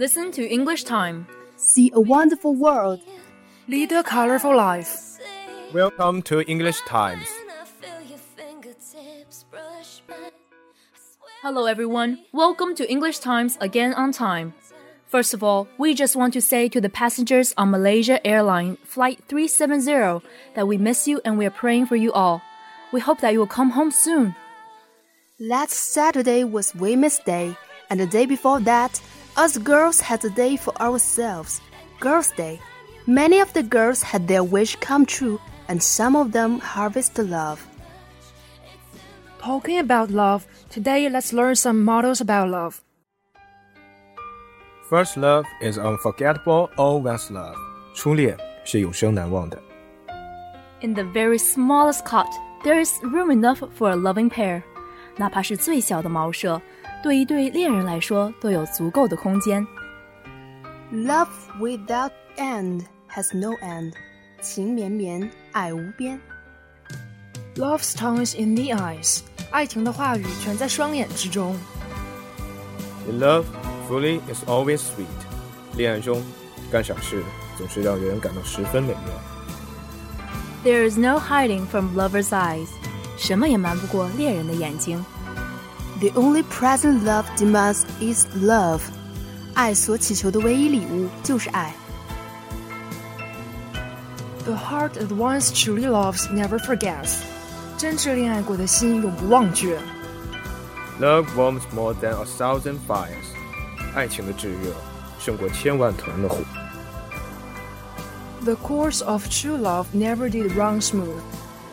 Listen to English Time. See a wonderful world. Lead a colorful life. Welcome to English Times. Hello, everyone. Welcome to English Times again on time. First of all, we just want to say to the passengers on Malaysia Airline Flight 370 that we miss you and we are praying for you all. We hope that you will come home soon. Last Saturday was Women's Day, and the day before that, us girls had a day for ourselves, Girls' Day. Many of the girls had their wish come true, and some of them harvested love. Talking about love, today let's learn some models about love. First love is unforgettable, always love. 初恋是永生难忘的。 In the very smallest cot, there is room enough for a loving pair. 哪怕是最小的茅舍， 对一对恋人来说都有足够的空间。 Love without end has no end. 情绵绵，爱无边。 Love's tongue is in the eyes. 爱情的话语全在双眼之中。 In love, fully is always sweet. 恋爱中，干傻事总是让人感到十分美妙。 There is no hiding from lovers' eyes. 什么也瞒不过恋人的眼睛。 The only present love demands is love. 爱所祈求的唯一礼物就是爱。 The heart that once truly loves never forgets. 真挚恋爱过的心永不忘却。 Love warms more than a thousand fires. 爱情的炙热胜过千万团的火。 The course of true love never did run smooth.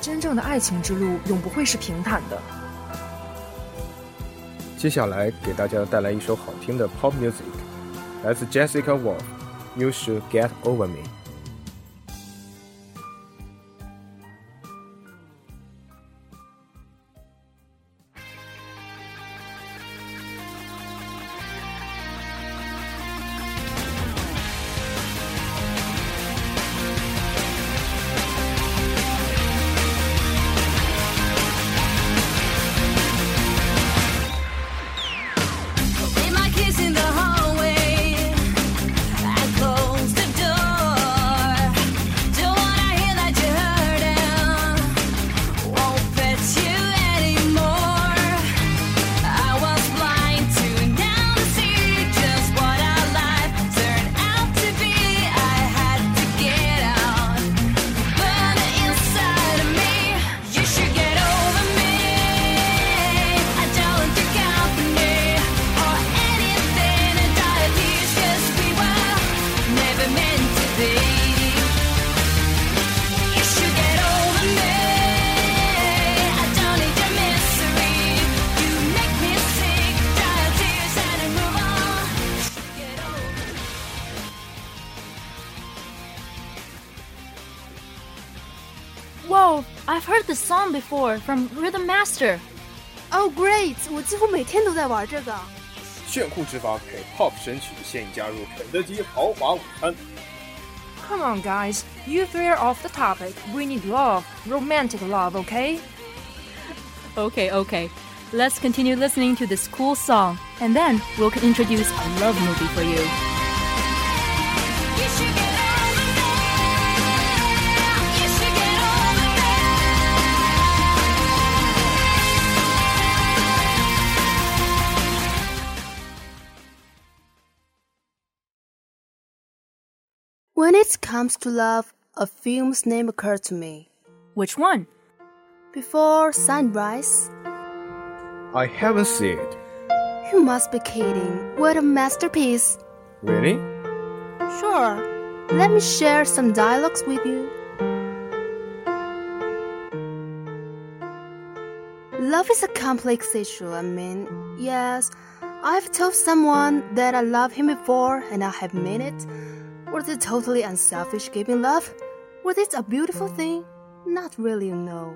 真正的爱情之路永不会是平坦的。 接下来给大家带来一首好听的 pop music，来自 Jessica Wolf，《You Should Get Over Me》。Whoa, I've heard this song before from Rhythm Master. Oh great！我几乎每天都在玩这个。炫酷之法给 Pop 神曲现已加入肯德基豪华午餐。 Come on, guys. You three are off the topic. We need love, romantic love, okay? Okay, okay. Let's continue listening to this cool song, and then we'll introduce a love movie for you. You When it comes to love, a film's name occurred to me. Which one? Before Sunrise. I haven't seen it. You must be kidding. What a masterpiece. Really? Sure. Let me share some dialogues with you. Love is a complex issue. I mean, yes, I've told someone that I love him before and I have meant it. Was it totally unselfish giving love? Was it a beautiful thing? Not really, no.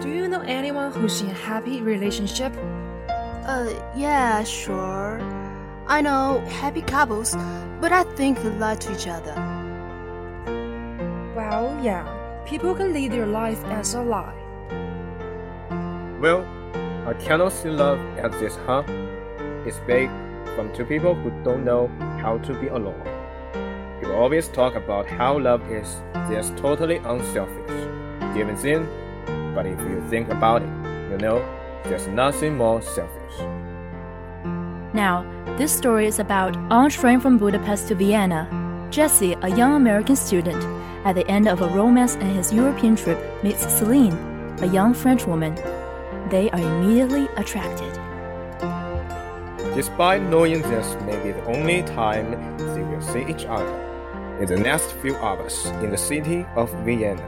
Do you know anyone who's in a happy relationship? Uh, yeah, sure. I know happy couples, but I think they lie to each other. Well, yeah. People can lead their life as a lie. Well, I cannot see love as this, huh? It's big from two people who don't know how to be alone. People always talk about how love is just totally unselfish, giving in, but if you think about it, you know there's nothing more selfish. Now, this story is about on train from Budapest to Vienna. Jesse, a young American student, at the end of a romance in his European trip, meets Celine, a young French woman. They are immediately attracted. Despite knowing this may be the only time they will see each other, in the next few hours in the city of Vienna,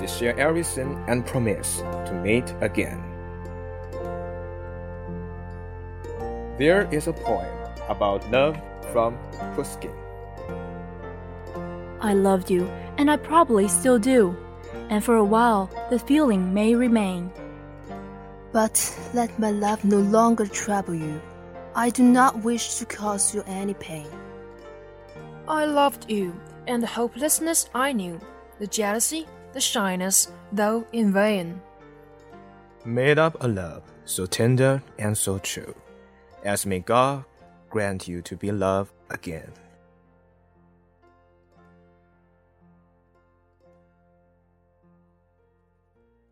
they share everything and promise to meet again. There is a poem about love from Pushkin. I loved you, and I probably still do. And for a while, the feeling may remain. But let my love no longer trouble you. I do not wish to cause you any pain. I loved you, and the hopelessness I knew, the jealousy, the shyness, though in vain. Made up a love so tender and so true, as may God grant you to be loved again.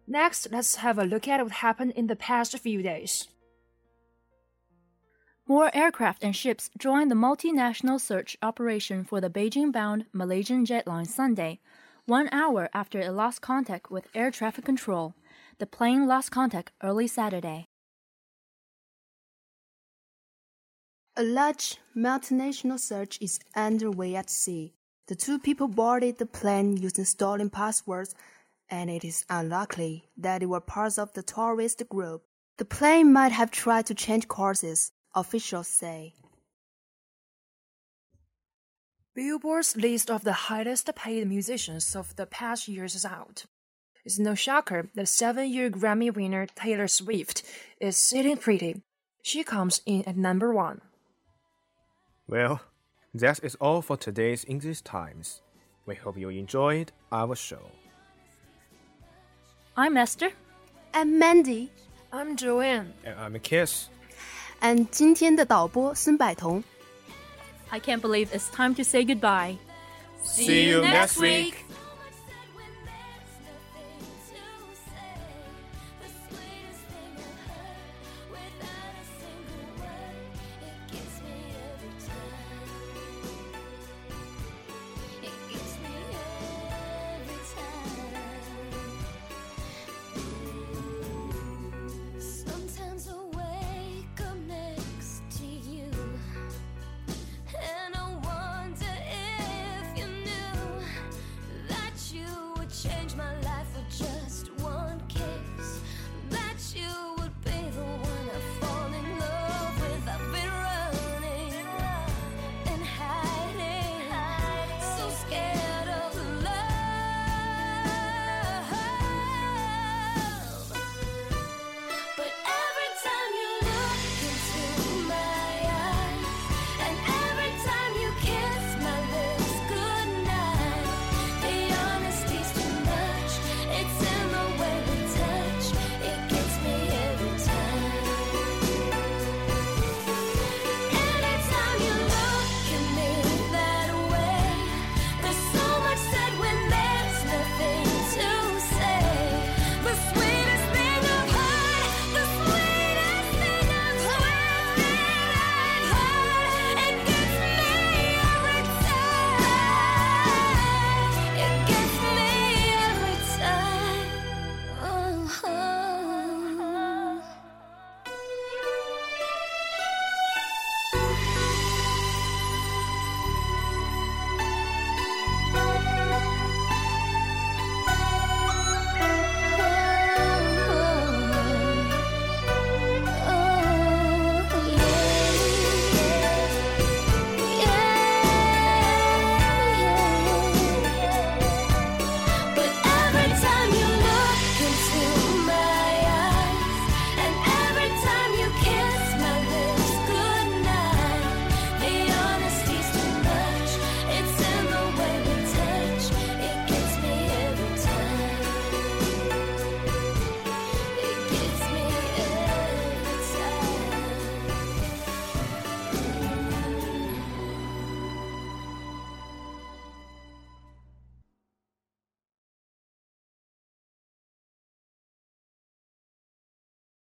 Next, let's have a look at what happened in the past few days. More aircraft and ships joined the multinational search operation for the Beijing bound Malaysian jetline Sunday, one hour after it lost contact with air traffic control. The plane lost contact early Saturday. A large multinational search is underway at sea. The two people boarded the plane using stolen passwords, and it is unlikely that they were parts of the tourist group. The plane might have tried to change courses, officials say. Billboard's list of the highest paid musicians of the past years is out. It's no shocker that seven year Grammy winner Taylor Swift is sitting pretty. She comes in at number one. Well, that is all for today's English Times. We hope you enjoyed our show. I'm Esther. I'm Mandy, I'm Joanne. And I'm a Kiss and 今天的导播孙百彤。 I can't believe it's time to say goodbye. See you next week.